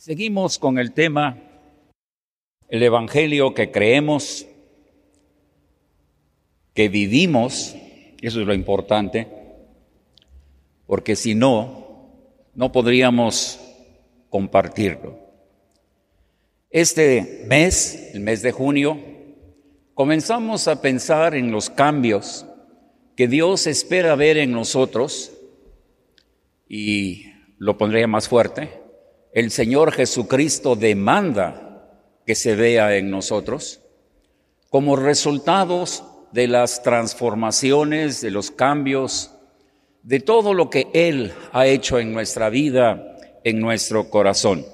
Seguimos con el tema, el Evangelio que creemos, que vivimos, eso es lo importante, porque si no, no podríamos compartirlo. Este mes, el mes de junio, comenzamos a pensar en los cambios que Dios espera ver en nosotros y lo pondría más fuerte, el Señor Jesucristo demanda que se vea en nosotros como resultados de las transformaciones, de los cambios, de todo lo que Él ha hecho en nuestra vida, en nuestro corazón.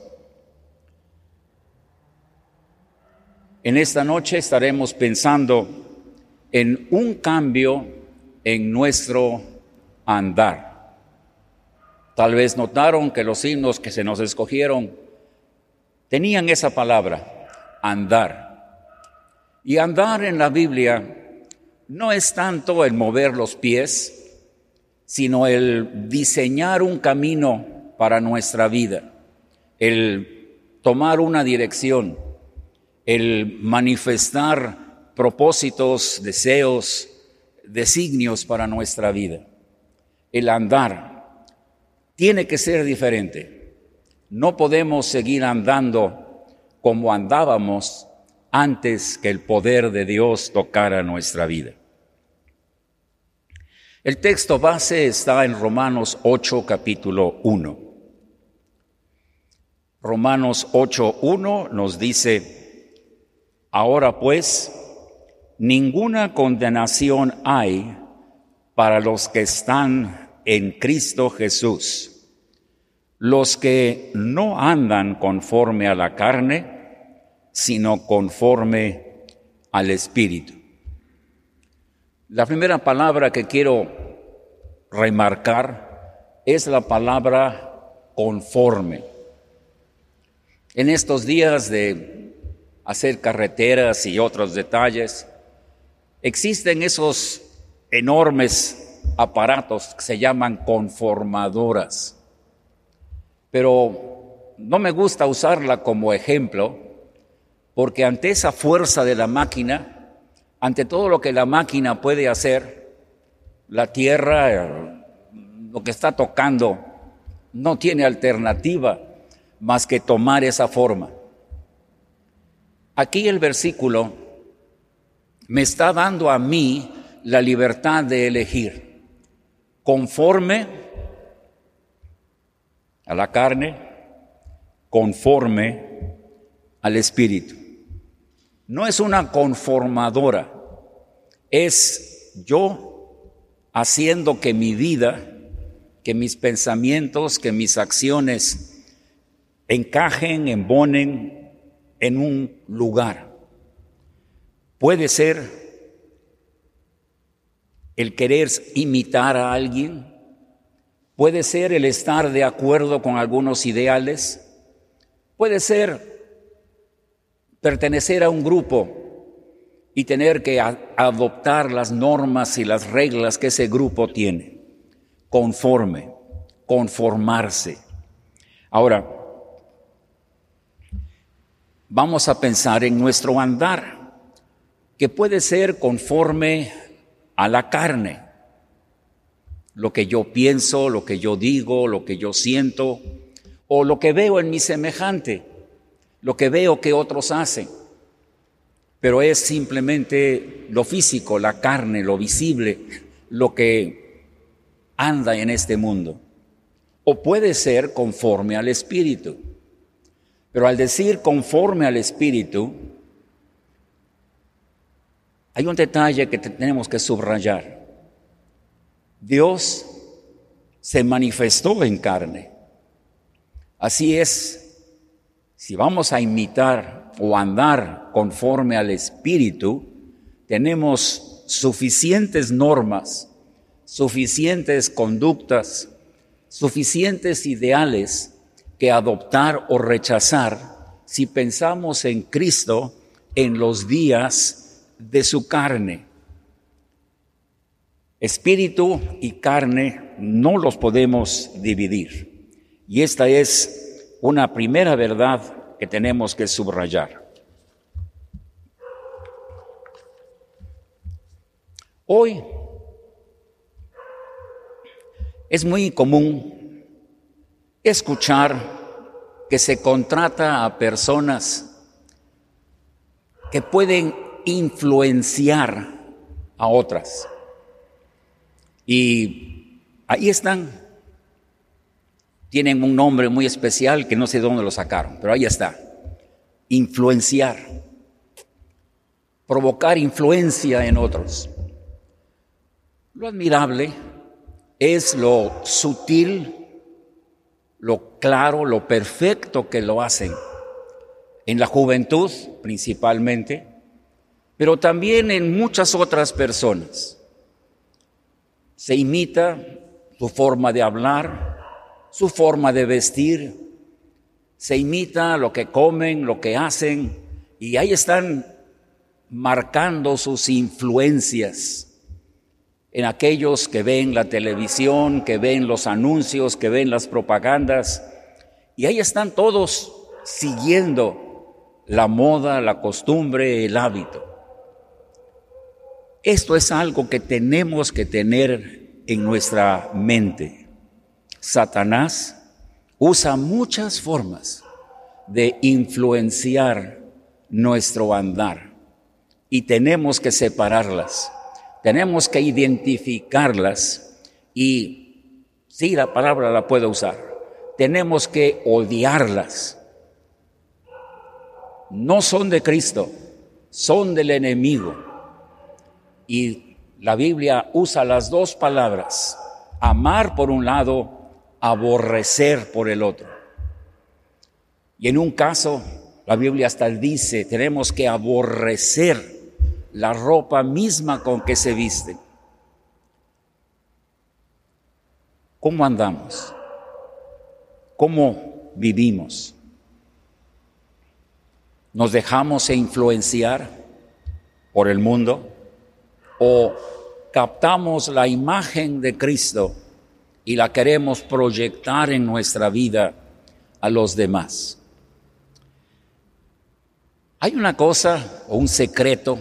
En esta noche estaremos pensando en un cambio en nuestro andar. Tal vez notaron que los himnos que se nos escogieron tenían esa palabra, andar. Y andar en la Biblia no es tanto el mover los pies, sino el diseñar un camino para nuestra vida, el tomar una dirección, el manifestar propósitos, deseos, designios para nuestra vida, el andar tiene que ser diferente. No podemos seguir andando como andábamos antes que el poder de Dios tocara nuestra vida. El texto base está en Romanos 8, capítulo 1. Romanos 8, 1 nos dice, ahora pues, ninguna condenación hay para los que están en Cristo Jesús. Los que no andan conforme a la carne, sino conforme al Espíritu. La primera palabra que quiero remarcar es la palabra conforme. En estos días de hacer carreteras y otros detalles, existen esos enormes aparatos que se llaman conformadoras. Pero no me gusta usarla como ejemplo porque ante esa fuerza de la máquina, ante todo lo que la máquina puede hacer, la Tierra, lo que está tocando, no tiene alternativa más que tomar esa forma. Aquí el versículo me está dando a mí la libertad de elegir conforme a la carne, conforme al Espíritu. No es una conformadora, es yo haciendo que mi vida, que mis pensamientos, que mis acciones encajen, embonen en un lugar. Puede ser el querer imitar a alguien, puede ser el estar de acuerdo con algunos ideales, puede ser pertenecer a un grupo y tener que adoptar las normas y las reglas que ese grupo tiene, conforme, conformarse. Ahora, vamos a pensar en nuestro andar, que puede ser conforme a la carne. Lo que yo pienso, lo que yo digo, lo que yo siento, o lo que veo en mi semejante, lo que veo que otros hacen. Pero es simplemente lo físico, la carne, lo visible, lo que anda en este mundo. O puede ser conforme al Espíritu. Pero al decir conforme al Espíritu, hay un detalle que tenemos que subrayar. Dios se manifestó en carne. Así es, si vamos a imitar o andar conforme al Espíritu, tenemos suficientes normas, suficientes conductas, suficientes ideales que adoptar o rechazar si pensamos en Cristo en los días de su carne. Espíritu y carne no los podemos dividir. Y esta es una primera verdad que tenemos que subrayar. Hoy es muy común escuchar que se contrata a personas que pueden influenciar a otras. Y ahí están. Tienen un nombre muy especial que no sé de dónde lo sacaron, pero ahí está. Influenciar. Provocar influencia en otros. Lo admirable es lo sutil, lo claro, lo perfecto que lo hacen. En la juventud principalmente, pero también en muchas otras personas. Se imita su forma de hablar, su forma de vestir, se imita lo que comen, lo que hacen, y ahí están marcando sus influencias en aquellos que ven la televisión, que ven los anuncios, que ven las propagandas, y ahí están todos siguiendo la moda, la costumbre, el hábito. Esto es algo que tenemos que tener en nuestra mente. Satanás usa muchas formas de influenciar nuestro andar y tenemos que separarlas. Tenemos que identificarlas y, sí, la palabra la puedo usar, tenemos que odiarlas. No son de Cristo, son del enemigo. Y la Biblia usa las dos palabras, amar por un lado, aborrecer por el otro. Y en un caso, la Biblia hasta dice, tenemos que aborrecer la ropa misma con que se visten. ¿Cómo andamos? ¿Cómo vivimos? ¿Nos dejamos influenciar por el mundo? ¿O captamos la imagen de Cristo y la queremos proyectar en nuestra vida a los demás? Hay una cosa o un secreto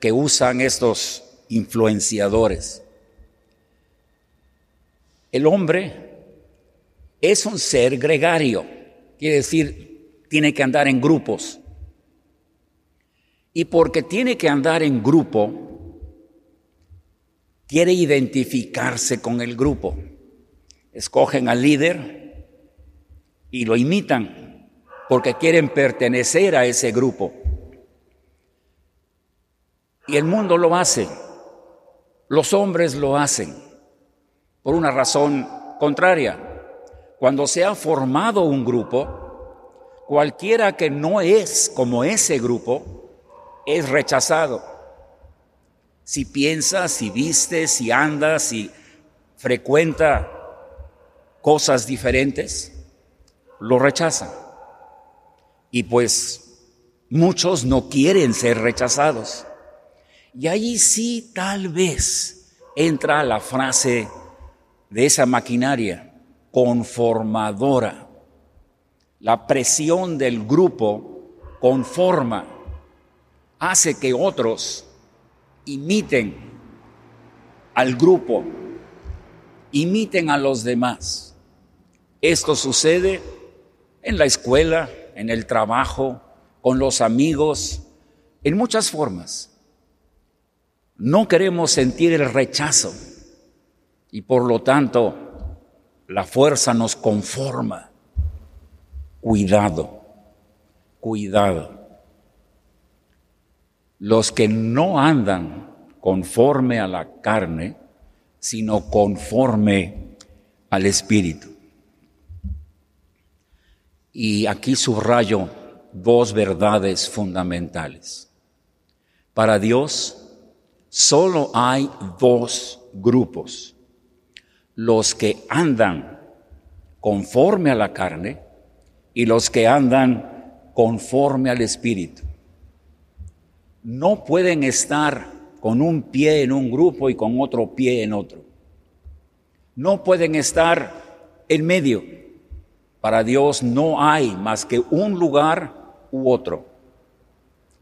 que usan estos influenciadores. El hombre es un ser gregario, quiere decir, tiene que andar en grupos. Y porque tiene que andar en grupo, quiere identificarse con el grupo. Escogen al líder y lo imitan porque quieren pertenecer a ese grupo. Y el mundo lo hace, los hombres lo hacen, por una razón contraria. Cuando se ha formado un grupo, cualquiera que no es como ese grupo es rechazado. Si piensa, si viste, si anda, si frecuenta cosas diferentes, lo rechazan. Y pues muchos no quieren ser rechazados. Y ahí sí tal vez entra la frase de esa maquinaria conformadora. La presión del grupo conforma, hace que otros imiten al grupo, imiten a los demás. Esto sucede en la escuela, en el trabajo, con los amigos, en muchas formas. No queremos sentir el rechazo y por lo tanto la fuerza nos conforma. Cuidado, cuidado. Los que no andan conforme a la carne, sino conforme al Espíritu. Y aquí subrayo dos verdades fundamentales. Para Dios, solo hay dos grupos. Los que andan conforme a la carne y los que andan conforme al Espíritu. No pueden estar con un pie en un grupo y con otro pie en otro. No pueden estar en medio. Para Dios no hay más que un lugar u otro.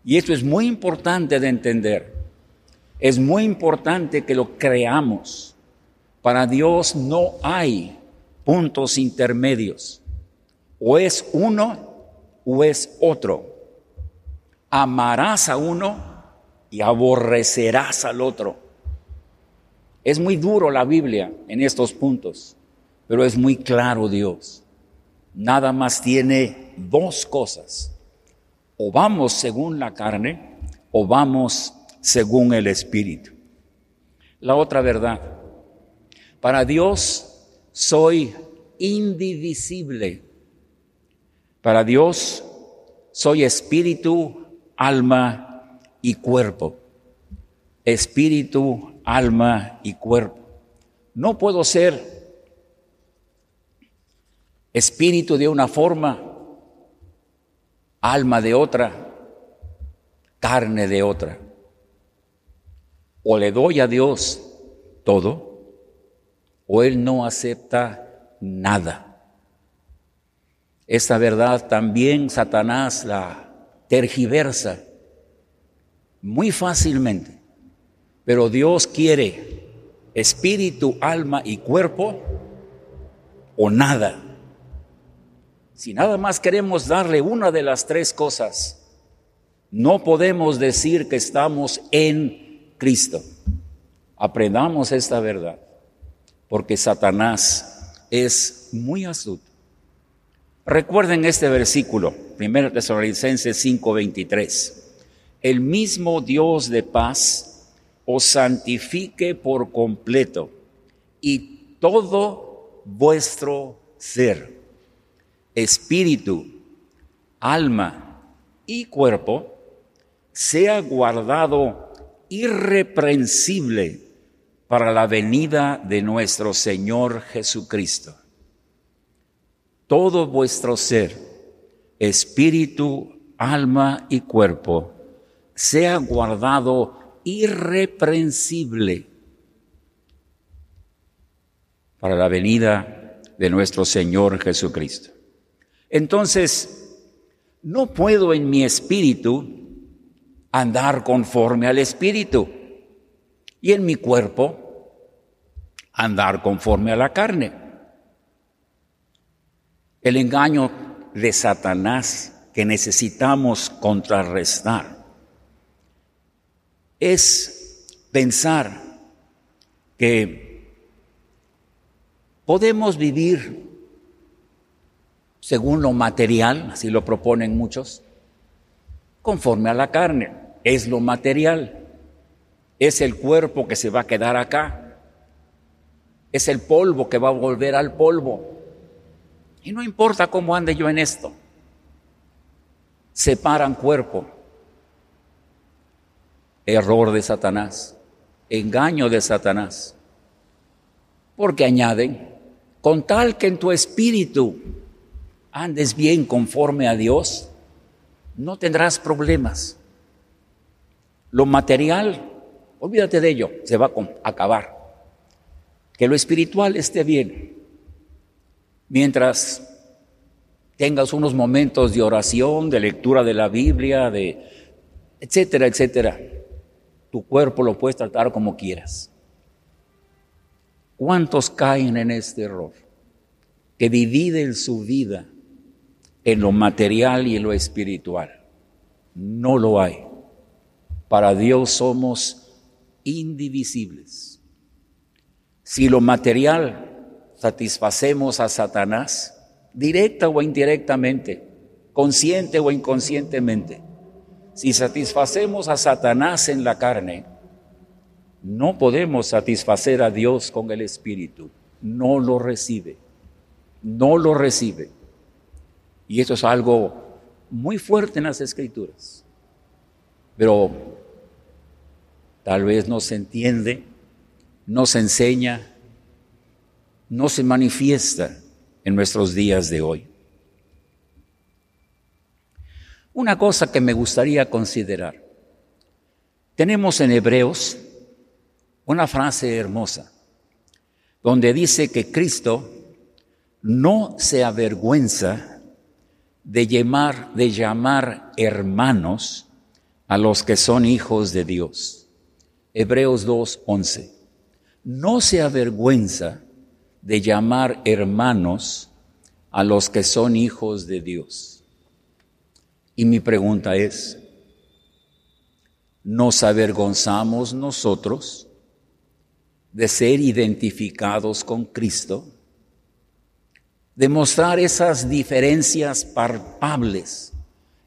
Y esto es muy importante de entender. Es muy importante que lo creamos. Para Dios no hay puntos intermedios. O es uno o es otro. Amarás a uno y aborrecerás al otro. Es muy duro la Biblia en estos puntos, pero es muy claro Dios. Nada más tiene dos cosas. O vamos según la carne o vamos según el Espíritu. La otra verdad. Para Dios soy indivisible. Para Dios soy espíritu, alma y cuerpo. Espíritu, alma y cuerpo. No puedo ser espíritu de una forma, alma de otra, carne de otra. O le doy a Dios todo, o Él no acepta nada. Esta verdad también Satanás la tergiversa muy fácilmente. Pero Dios quiere espíritu, alma y cuerpo o nada. Si nada más queremos darle una de las tres cosas, no podemos decir que estamos en Cristo. Aprendamos esta verdad, porque Satanás es muy astuto. Recuerden este versículo, 1 Tesalonicenses 5:23. El mismo Dios de paz os santifique por completo y todo vuestro ser, espíritu, alma y cuerpo, sea guardado irreprensible para la venida de nuestro Señor Jesucristo. Todo vuestro ser, espíritu, alma y cuerpo, sea guardado irreprensible para la venida de nuestro Señor Jesucristo. Entonces, no puedo en mi espíritu andar conforme al espíritu y en mi cuerpo andar conforme a la carne. El engaño de Satanás que necesitamos contrarrestar es pensar que podemos vivir según lo material, así lo proponen muchos, conforme a la carne. Es lo material, es el cuerpo que se va a quedar acá, es el polvo que va a volver al polvo. Y no importa cómo ande yo en esto, separan cuerpo error de Satanás, engaño de Satanás. Porque añaden, con tal que en tu espíritu andes bien conforme a Dios, no tendrás problemas. Lo material, olvídate de ello, se va a acabar. Que lo espiritual esté bien. Mientras tengas unos momentos de oración, de lectura de la Biblia, de etcétera, etcétera tu cuerpo lo puedes tratar como quieras. ¿Cuántos caen en este error? Que dividen su vida en lo material y en lo espiritual. No lo hay. Para Dios somos indivisibles. Si lo material satisfacemos a Satanás, directa o indirectamente, consciente o inconscientemente, si satisfacemos a Satanás en la carne, no podemos satisfacer a Dios con el Espíritu. No lo recibe. No lo recibe. Y eso es algo muy fuerte en las Escrituras. Pero tal vez no se entiende, no se enseña, no se manifiesta en nuestros días de hoy. Una cosa que me gustaría considerar. Tenemos en Hebreos una frase hermosa donde dice que Cristo no se avergüenza de llamar, de llamar hermanos a los que son hijos de Dios. Hebreos 2:11. No se avergüenza de llamar hermanos a los que son hijos de Dios. Y mi pregunta es, ¿nos avergonzamos nosotros de ser identificados con Cristo? De mostrar esas diferencias palpables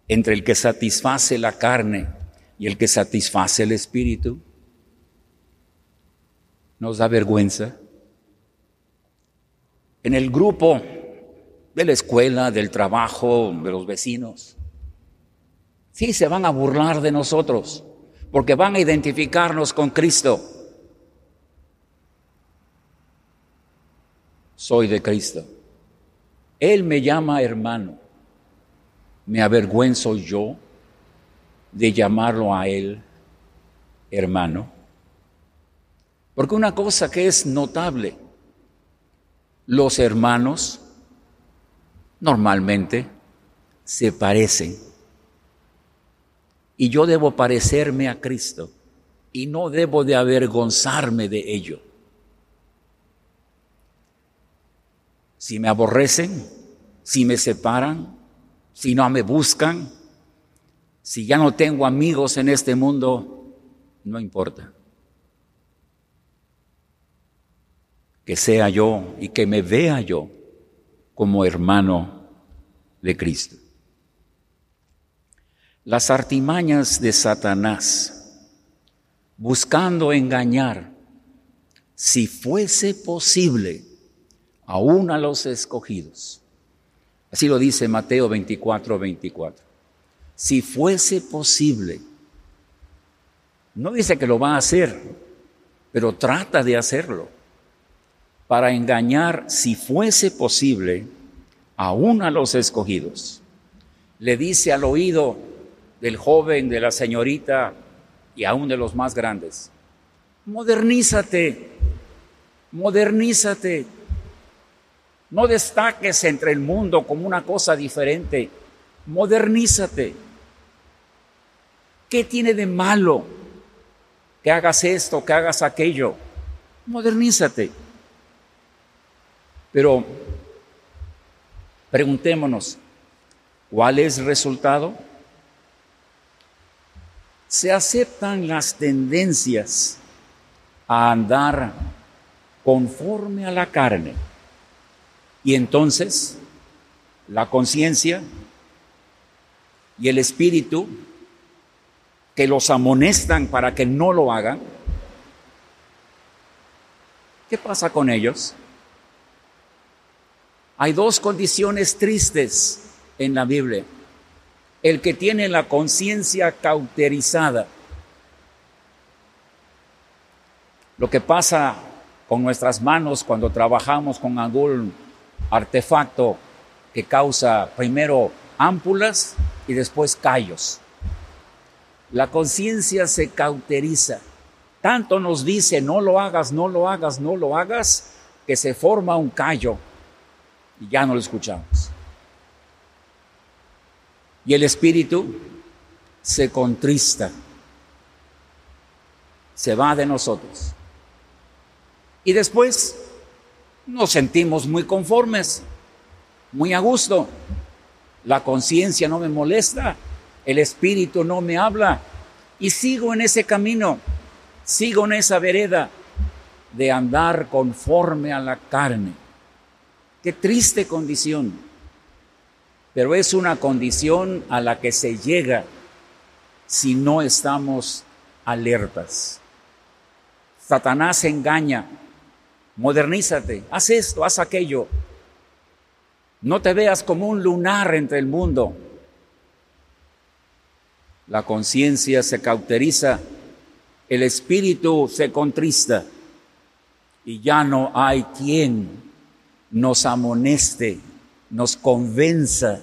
entre el que satisface la carne y el que satisface el espíritu? ¿Nos da vergüenza? En el grupo de la escuela, del trabajo, de los vecinos, sí se van a burlar de nosotros porque van a identificarnos con Cristo. Soy de Cristo. Él me llama hermano. ¿Me avergüenzo yo de llamarlo a Él hermano? Porque una cosa que es notable, los hermanos normalmente se parecen. Y yo debo parecerme a Cristo y no debo de avergonzarme de ello. Si me aborrecen, si me separan, si no me buscan, si ya no tengo amigos en este mundo, no importa. Que sea yo y que me vea yo como hermano de Cristo. Las artimañas de Satanás, buscando engañar, si fuese posible, aún a los escogidos Así lo dice Mateo 24, 24. Si fuese posible, no dice que lo va a hacer, pero trata de hacerlo para engañar, si fuese posible, aún a los escogidos. Le dice al oído del joven, de la señorita y aún de los más grandes, modernízate, modernízate, no destaques entre el mundo como una cosa diferente. Modernízate. ¿Qué tiene de malo que hagas esto, que hagas aquello? Modernízate. Pero preguntémonos, ¿cuál es el resultado? Se aceptan las tendencias a andar conforme a la carne y entonces la conciencia y el espíritu que los amonestan para que no lo hagan, ¿qué pasa con ellos? Hay dos condiciones tristes en la Biblia. El que tiene la conciencia cauterizada. Lo que pasa con nuestras manos cuando trabajamos con algún artefacto que causa primero ámpulas y después callos. La conciencia se cauteriza. Tanto nos dice, no lo hagas, no lo hagas, no lo hagas, que se forma un callo y ya no lo escuchamos. Y el espíritu se contrista, se va de nosotros. Y después nos sentimos muy conformes, muy a gusto. La conciencia no me molesta, el espíritu no me habla y sigo en ese camino, sigo en esa vereda de andar conforme a la carne. Qué triste condición, pero es una condición a la que se llega si no estamos alertas. Satanás engaña Modernízate, haz esto, haz aquello. No te veas como un lunar entre el mundo. La conciencia se cauteriza, el espíritu se contrista y ya no hay quien nos amoneste, nos convenza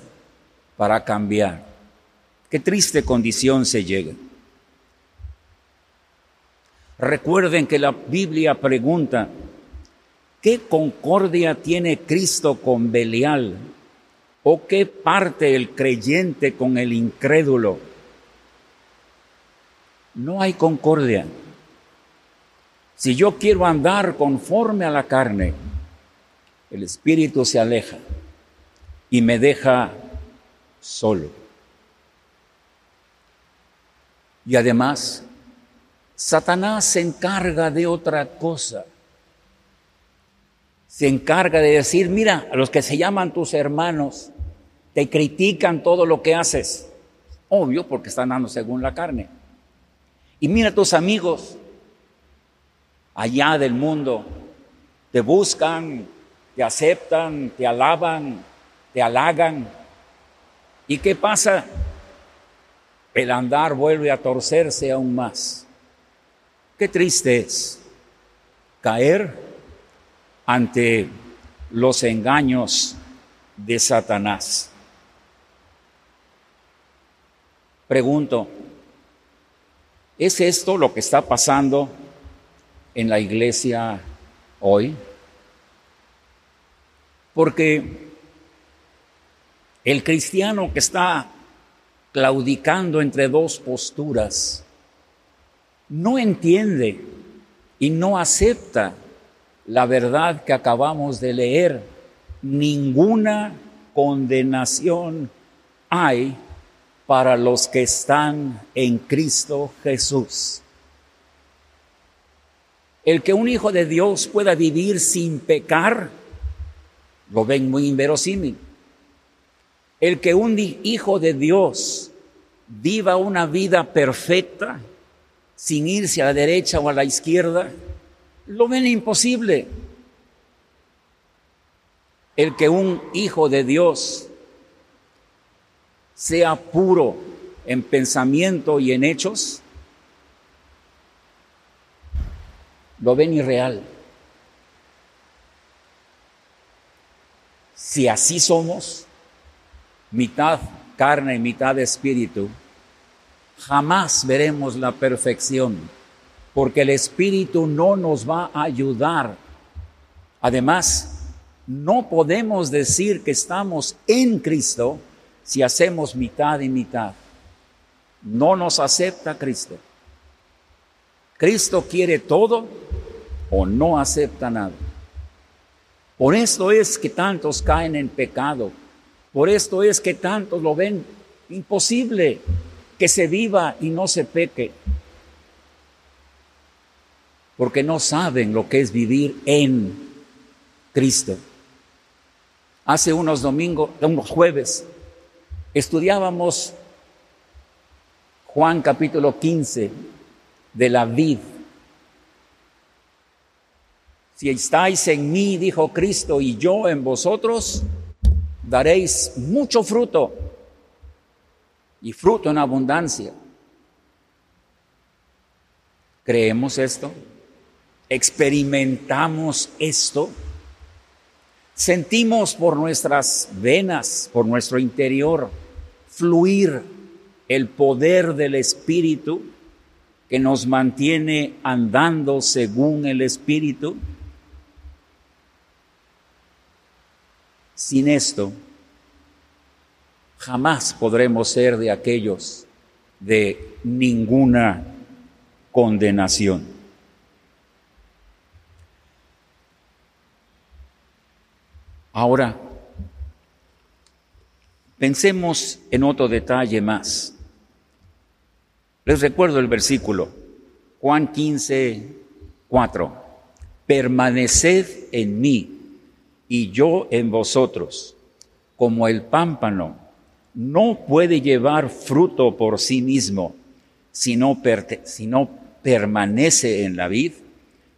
para cambiar. Qué triste condición se llega. Recuerden que la Biblia pregunta, ¿Qué concordia tiene Cristo con Belial? ¿O qué parte el creyente con el incrédulo? No hay concordia. Si yo quiero andar conforme a la carne, el espíritu se aleja y me deja solo. Y además, Satanás se encarga de otra cosa. Se encarga de decir, mira, a los que se llaman tus hermanos, te critican todo lo que haces. Obvio, porque están dando según la carne. Y mira tus amigos allá del mundo, te buscan, te aceptan, te alaban, te halagan. ¿Y qué pasa? El andar vuelve a torcerse aún más. Qué triste es caer ante los engaños de Satanás. Pregunto, ¿es esto lo que está pasando en la iglesia hoy? Porque el cristiano que está claudicando entre dos posturas no entiende y no acepta la verdad que acabamos de leer. Ninguna condenación hay para los que están en Cristo Jesús. El que un hijo de Dios pueda vivir sin pecar, lo ven muy inverosímil. El que un hijo de Dios viva una vida perfecta, sin irse a la derecha o a la izquierda, lo ven imposible. El que un hijo de Dios sea puro en pensamiento y en hechos, lo ven irreal. Si así somos, mitad carne y mitad espíritu, jamás veremos la perfección, porque el espíritu no nos va a ayudar. Además, no podemos decir que estamos en Cristo si hacemos mitad y mitad. No nos acepta Cristo. Cristo quiere todo o no acepta nada. Por esto es que tantos caen en pecado. Por esto es que tantos lo ven imposible que se viva y no se peque. Porque no saben lo que es vivir en Cristo. Hace unos domingos, unos jueves, estudiábamos Juan capítulo 15 de la vid si estáis en mí, dijo Cristo, y yo en vosotros, daréis mucho fruto y fruto en abundancia. ¿Creemos esto? ¿Experimentamos esto? ¿Sentimos por nuestras venas, por nuestro interior, fluir el poder del Espíritu que nos mantiene andando según el Espíritu? Sin esto, jamás podremos ser de aquellos de ninguna condenación. Ahora, pensemos en otro detalle más. Les recuerdo el versículo, Juan 15, 4. Permaneced en mí y yo en vosotros, como el pámpano no puede llevar fruto por sí mismo si no, permanece en la vid,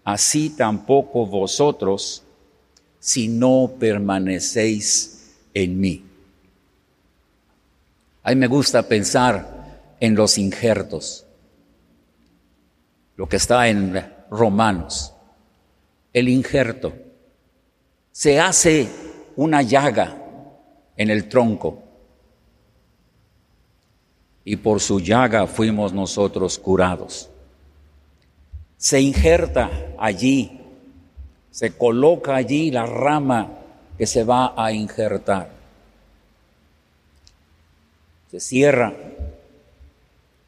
así tampoco vosotros si no permanecéis en mí. A mí me gusta pensar en los injertos, lo que está en Romanos, el injerto se hace una llaga en el tronco y por su llaga fuimos nosotros curados. Se injerta allí se coloca allí la rama que se va a injertar. Se cierra,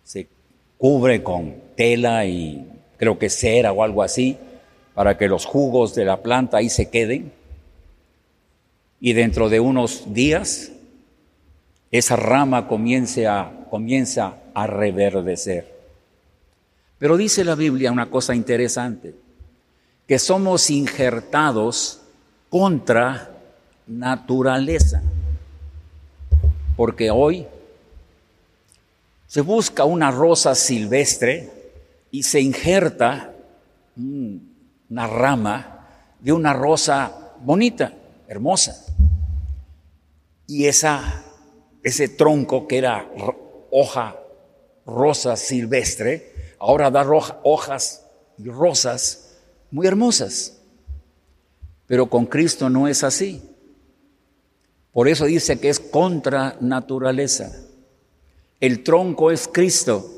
se cubre con tela y creo que cera o algo así, para que los jugos de la planta ahí se queden. Y dentro de unos días, esa rama comience a, comienza a reverdecer. Pero dice la Biblia una cosa interesante que somos injertados contra naturaleza. Porque hoy se busca una rosa silvestre y se injerta una rama de una rosa bonita, hermosa. Y esa, ese tronco que era hoja rosa silvestre, ahora da hojas y rosas muy hermosas. Pero con Cristo no es así. Por eso dice que es contra naturaleza. El tronco es Cristo.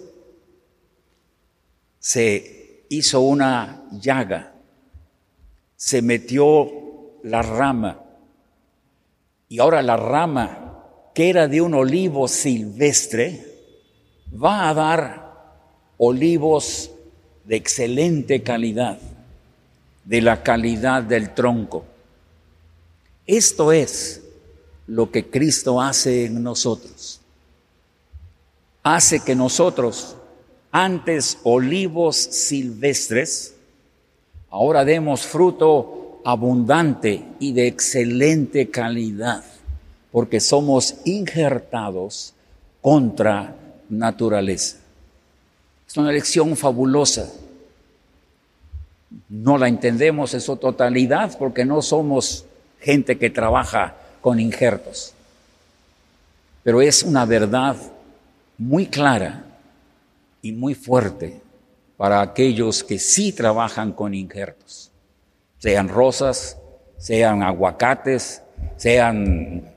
Se hizo una llaga, se metió la rama y ahora la rama que era de un olivo silvestre va a dar olivos de excelente calidad de la calidad del tronco. Esto es lo que Cristo hace en nosotros. Hace que nosotros, antes olivos silvestres, ahora demos fruto abundante y de excelente calidad, porque somos injertados contra naturaleza. Es una lección fabulosa no la entendemos en su totalidad porque no somos gente que trabaja con injertos. Pero es una verdad muy clara y muy fuerte para aquellos que sí trabajan con injertos, sean rosas, sean aguacates, sean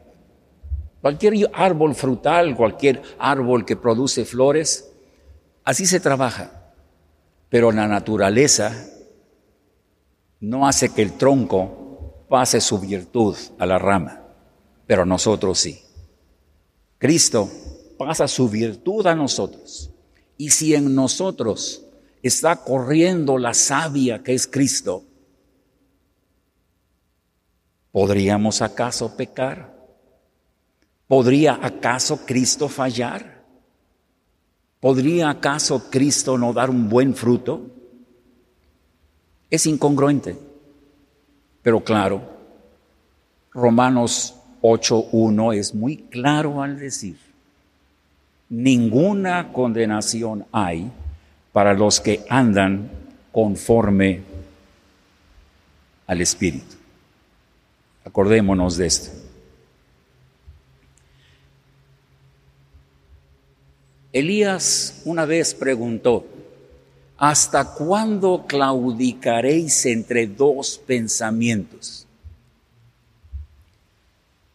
cualquier árbol frutal, cualquier árbol que produce flores, así se trabaja. Pero la naturaleza no hace que el tronco pase su virtud a la rama, pero nosotros sí. Cristo pasa su virtud a nosotros. Y si en nosotros está corriendo la savia que es Cristo, ¿podríamos acaso pecar? ¿Podría acaso Cristo fallar? ¿Podría acaso Cristo no dar un buen fruto? Es incongruente. Pero claro, Romanos 8.1 es muy claro al decir, ninguna condenación hay para los que andan conforme al Espíritu. Acordémonos de esto. Elías una vez preguntó, ¿Hasta cuándo claudicaréis entre dos pensamientos?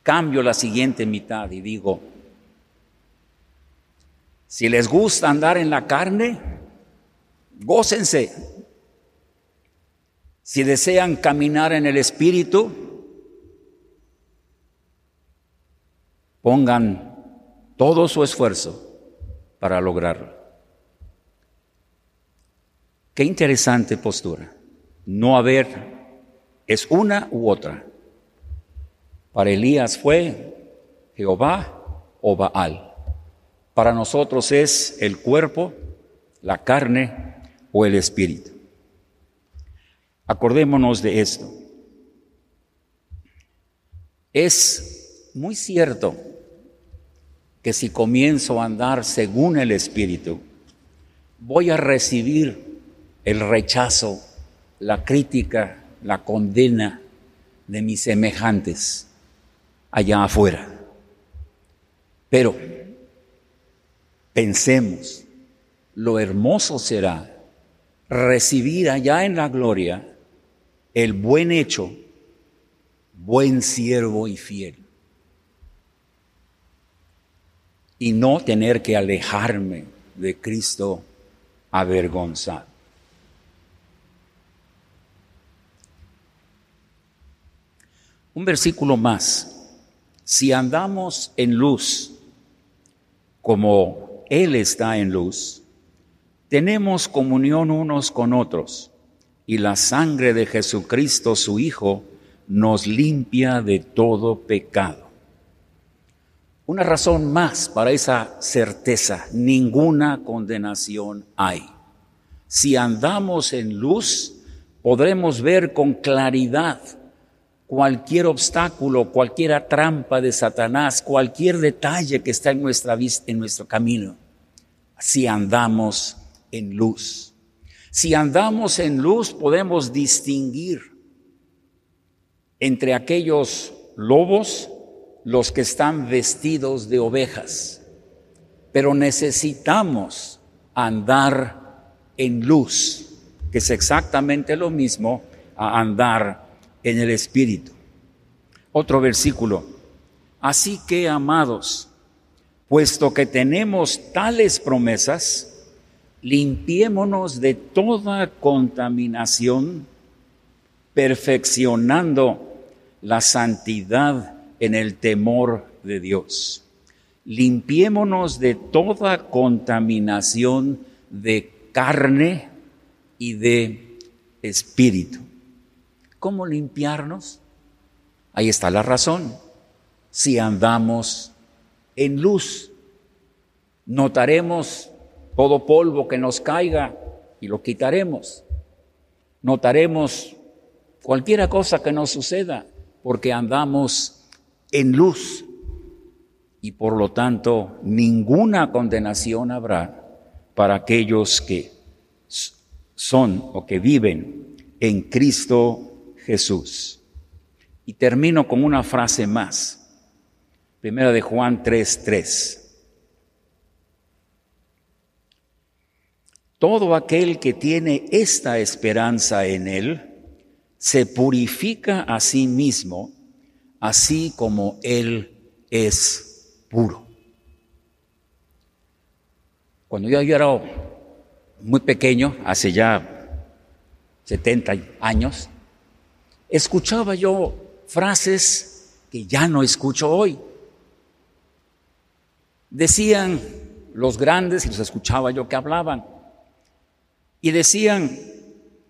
Cambio la siguiente mitad y digo, si les gusta andar en la carne, gócense. Si desean caminar en el Espíritu, pongan todo su esfuerzo para lograrlo. Qué interesante postura. No haber, es una u otra. Para Elías fue Jehová o Baal. Para nosotros es el cuerpo, la carne o el espíritu. Acordémonos de esto. Es muy cierto que si comienzo a andar según el espíritu, voy a recibir el rechazo, la crítica, la condena de mis semejantes allá afuera. Pero pensemos, lo hermoso será recibir allá en la gloria el buen hecho, buen siervo y fiel. Y no tener que alejarme de Cristo avergonzado. Un versículo más. Si andamos en luz, como Él está en luz, tenemos comunión unos con otros y la sangre de Jesucristo, su Hijo, nos limpia de todo pecado. Una razón más para esa certeza, ninguna condenación hay. Si andamos en luz, podremos ver con claridad cualquier obstáculo, cualquier trampa de Satanás, cualquier detalle que está en nuestra vista, en nuestro camino. Si andamos en luz. Si andamos en luz podemos distinguir entre aquellos lobos, los que están vestidos de ovejas. Pero necesitamos andar en luz, que es exactamente lo mismo a andar en el Espíritu. Otro versículo. Así que, amados, puesto que tenemos tales promesas, limpiémonos de toda contaminación, perfeccionando la santidad en el temor de Dios. Limpiémonos de toda contaminación de carne y de espíritu. ¿Cómo limpiarnos? Ahí está la razón. Si andamos en luz, notaremos todo polvo que nos caiga y lo quitaremos. Notaremos cualquiera cosa que nos suceda porque andamos en luz y por lo tanto ninguna condenación habrá para aquellos que son o que viven en Cristo Jesús. Y termino con una frase más. Primera de Juan 3:3. Todo aquel que tiene esta esperanza en Él se purifica a sí mismo, así como Él es puro. Cuando yo era muy pequeño, hace ya 70 años, escuchaba yo frases que ya no escucho hoy. Decían los grandes, y los escuchaba yo que hablaban, y decían,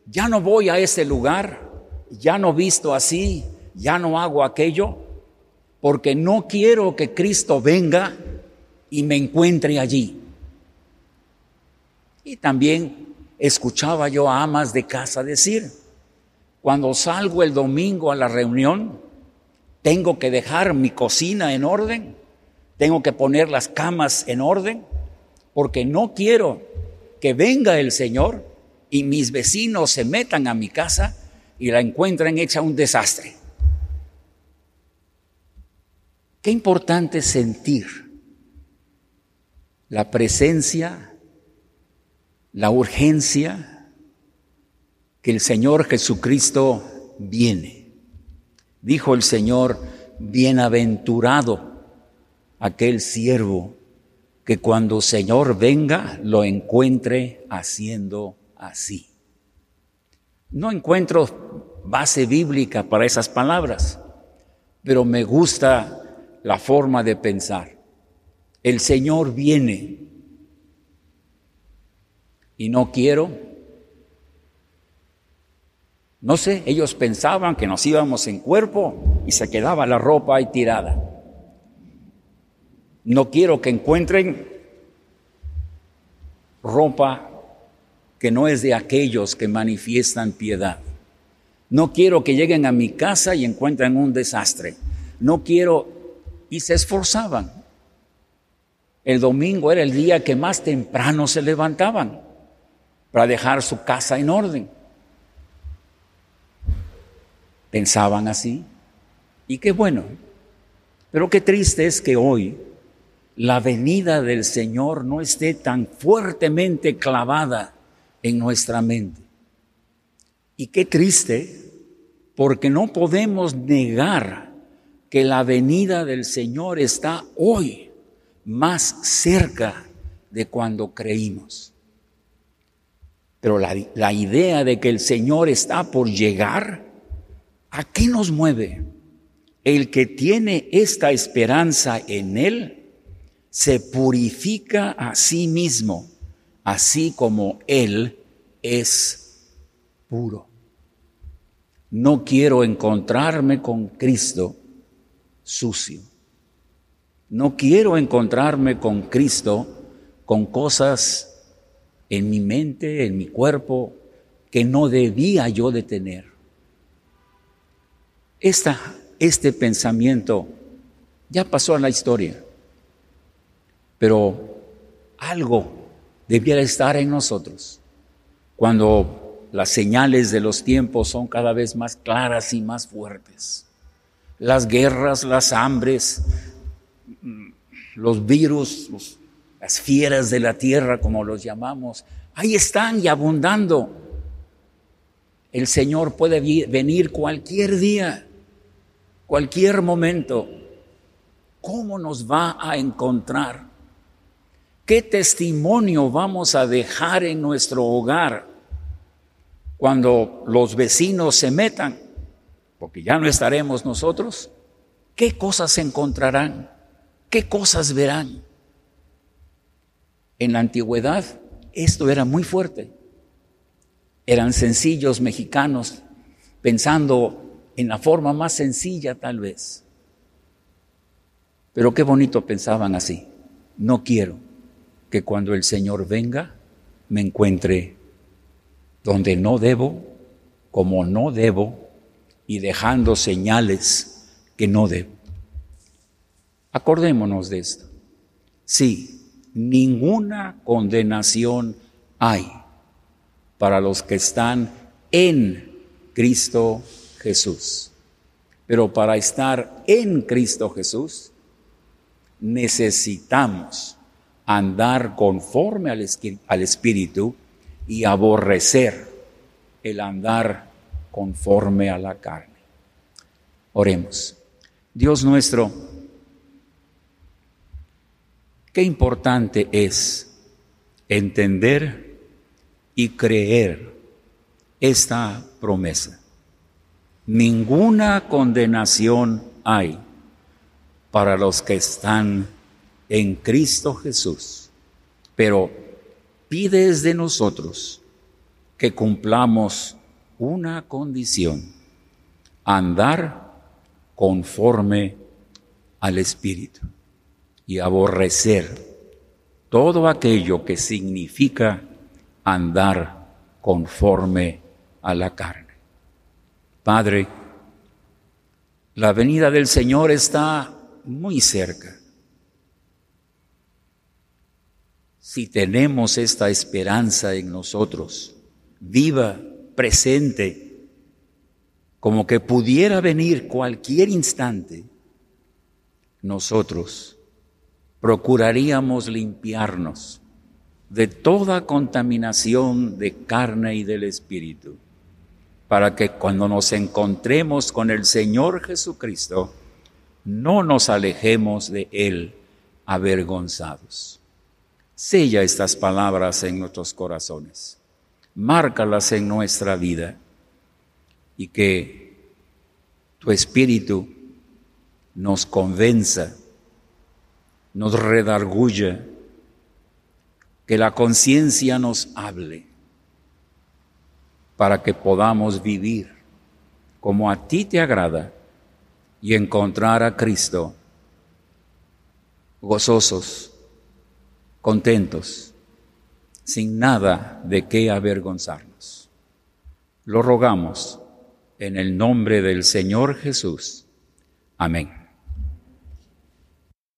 ya no voy a ese lugar, ya no visto así, ya no hago aquello, porque no quiero que Cristo venga y me encuentre allí. Y también escuchaba yo a amas de casa decir, cuando salgo el domingo a la reunión, tengo que dejar mi cocina en orden, tengo que poner las camas en orden, porque no quiero que venga el Señor y mis vecinos se metan a mi casa y la encuentren hecha un desastre. Qué importante sentir la presencia, la urgencia que el Señor Jesucristo viene. Dijo el Señor, bienaventurado aquel siervo que cuando Señor venga lo encuentre haciendo así. No encuentro base bíblica para esas palabras, pero me gusta la forma de pensar. El Señor viene y no quiero. No sé, ellos pensaban que nos íbamos en cuerpo y se quedaba la ropa ahí tirada. No quiero que encuentren ropa que no es de aquellos que manifiestan piedad. No quiero que lleguen a mi casa y encuentren un desastre. No quiero... Y se esforzaban. El domingo era el día que más temprano se levantaban para dejar su casa en orden. Pensaban así. Y qué bueno. Pero qué triste es que hoy la venida del Señor no esté tan fuertemente clavada en nuestra mente. Y qué triste, porque no podemos negar que la venida del Señor está hoy más cerca de cuando creímos. Pero la, la, idea de que el Señor está por llegar, ¿a qué nos mueve? el que tiene esta esperanza en Él se purifica a sí mismo, así como Él es puro. No quiero encontrarme con Cristo sucio. No quiero encontrarme con Cristo con cosas en mi mente, en mi cuerpo, que no debía yo de tener. Esta, este pensamiento ya pasó a la historia, pero algo debiera estar en nosotros cuando las señales de los tiempos son cada vez más claras y más fuertes. Las guerras, las hambres, los virus, las fieras de la tierra, como los llamamos, ahí están y abundando. El Señor puede venir cualquier día, cualquier momento. ¿Cómo nos va a encontrar? ¿Qué testimonio vamos a dejar en nuestro hogar cuando los vecinos se metan? Porque ya no estaremos nosotros. ¿Qué cosas encontrarán? ¿Qué cosas verán? En la antigüedad esto era muy fuerte. Eran sencillos mexicanos, pensando en la forma más sencilla tal vez. Pero qué bonito pensaban así. No quiero que cuando el Señor venga me encuentre donde no debo, como no debo, y dejando señales que no debo. Acordémonos de esto. Sí, ninguna condenación hay para los que están en Cristo Jesús. Pero para estar en Cristo Jesús necesitamos andar conforme al, al Espíritu y aborrecer el andar conforme a la carne. Oremos. Dios nuestro, qué importante es entender y creer esta promesa. Ninguna condenación hay para los que están en Cristo Jesús, pero pides de nosotros que cumplamos una condición, andar conforme al Espíritu y aborrecer todo aquello que significa andar conforme a la carne. Padre, la venida del Señor está muy cerca. Si tenemos esta esperanza en nosotros, viva, presente, como que pudiera venir cualquier instante, nosotros procuraríamos limpiarnos de toda contaminación de carne y del espíritu, para que cuando nos encontremos con el Señor Jesucristo, no nos alejemos de Él avergonzados. Sella estas palabras en nuestros corazones, márcalas en nuestra vida y que tu Espíritu nos convenza nos redarguya, que la conciencia nos hable para que podamos vivir como a ti te agrada y encontrar a Cristo gozosos, contentos, sin nada de qué avergonzarnos. Lo rogamos en el nombre del Señor Jesús. Amén.